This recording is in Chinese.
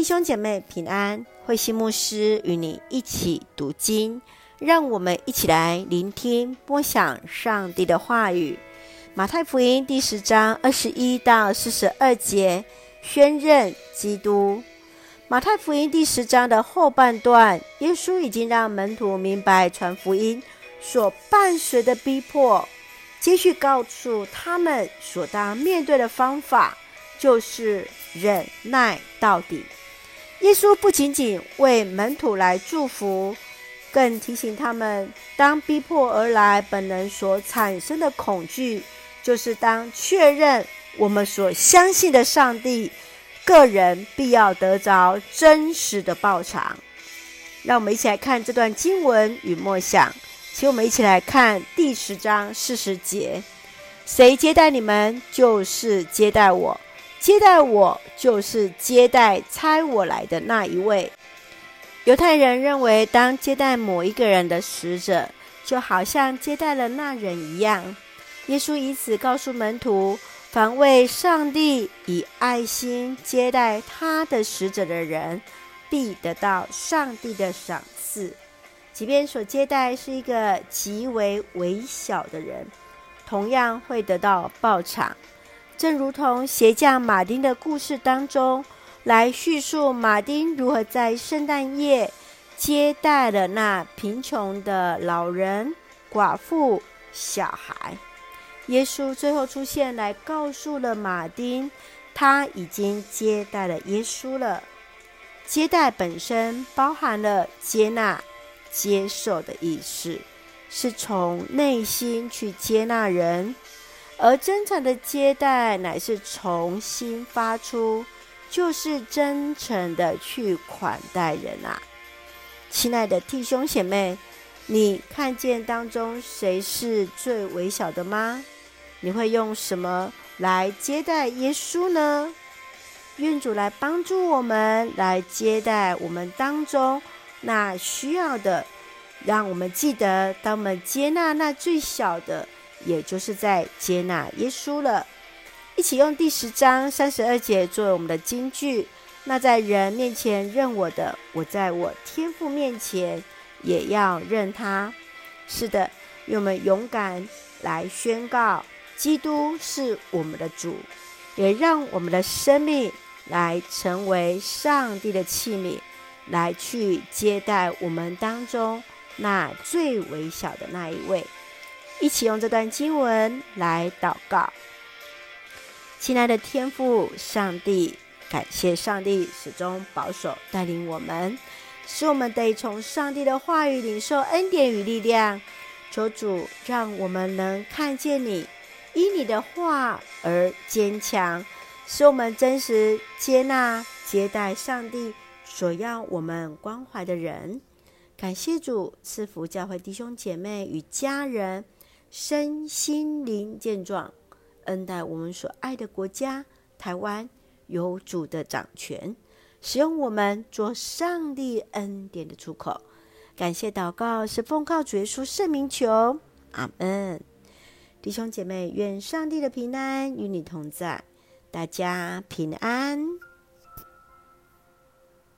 弟兄姐妹平安，慧馨牧师与你一起读经，让我们一起来聆听播想上帝的话语。马太福音第十章二十一到四十二节，宣认基督。马太福音第十章的后半段，耶稣已经让门徒明白传福音所伴随的逼迫，接续告诉他们所当面对的方法，就是忍耐到底。耶稣不仅仅为门徒来祝福，更提醒他们：当逼迫而来，本能所产生的恐惧，就是当确认我们所相信的上帝，个人必要得着真实的报偿。让我们一起来看这段经文与默想，请我们一起来看第十章四十节：谁接待你们，就是接待我。接待我，就是接待差我来的那一位。犹太人认为，当接待某一个人的使者，就好像接待了那人一样。耶稣以此告诉门徒：凡为上帝以爱心接待他的使者的人，必得到上帝的赏赐。即便所接待是一个极为微小的人，同样会得到报偿。正如同鞋匠马丁的故事当中，来叙述马丁如何在圣诞夜接待了那贫穷的老人、寡妇、小孩。耶稣最后出现，来告诉了马丁，他已经接待了耶稣了。接待本身包含了接纳、接受的意思，是从内心去接纳人。而真诚的接待乃是从心发出，就是真诚的去款待人啊！亲爱的弟兄姐妹，你看见当中谁是最微小的吗？你会用什么来接待耶稣呢？愿主来帮助我们，来接待我们当中那需要的，让我们记得，当我们接纳那最小的。也就是在接纳耶稣了，一起用第十章三十二节作为我们的金句。那在人面前认我的，我在我天父面前也要认他。是的，用我们勇敢来宣告，基督是我们的主，也让我们的生命来成为上帝的器皿，来去接待我们当中那最微小的那一位。一起用这段经文来祷告，亲爱的天父上帝，感谢上帝始终保守带领我们，使我们得从上帝的话语领受恩典与力量。求主让我们能看见你，依你的话而坚强，使我们真实接纳接待上帝所要我们关怀的人。感谢主赐福教会弟兄姐妹与家人。身心灵健壮，恩待我们所爱的国家台湾，有主的掌权，使用我们做上帝恩典的出口。感谢祷告是奉靠主耶稣圣名求，阿门。弟兄姐妹，愿上帝的平安与你同在，大家平安。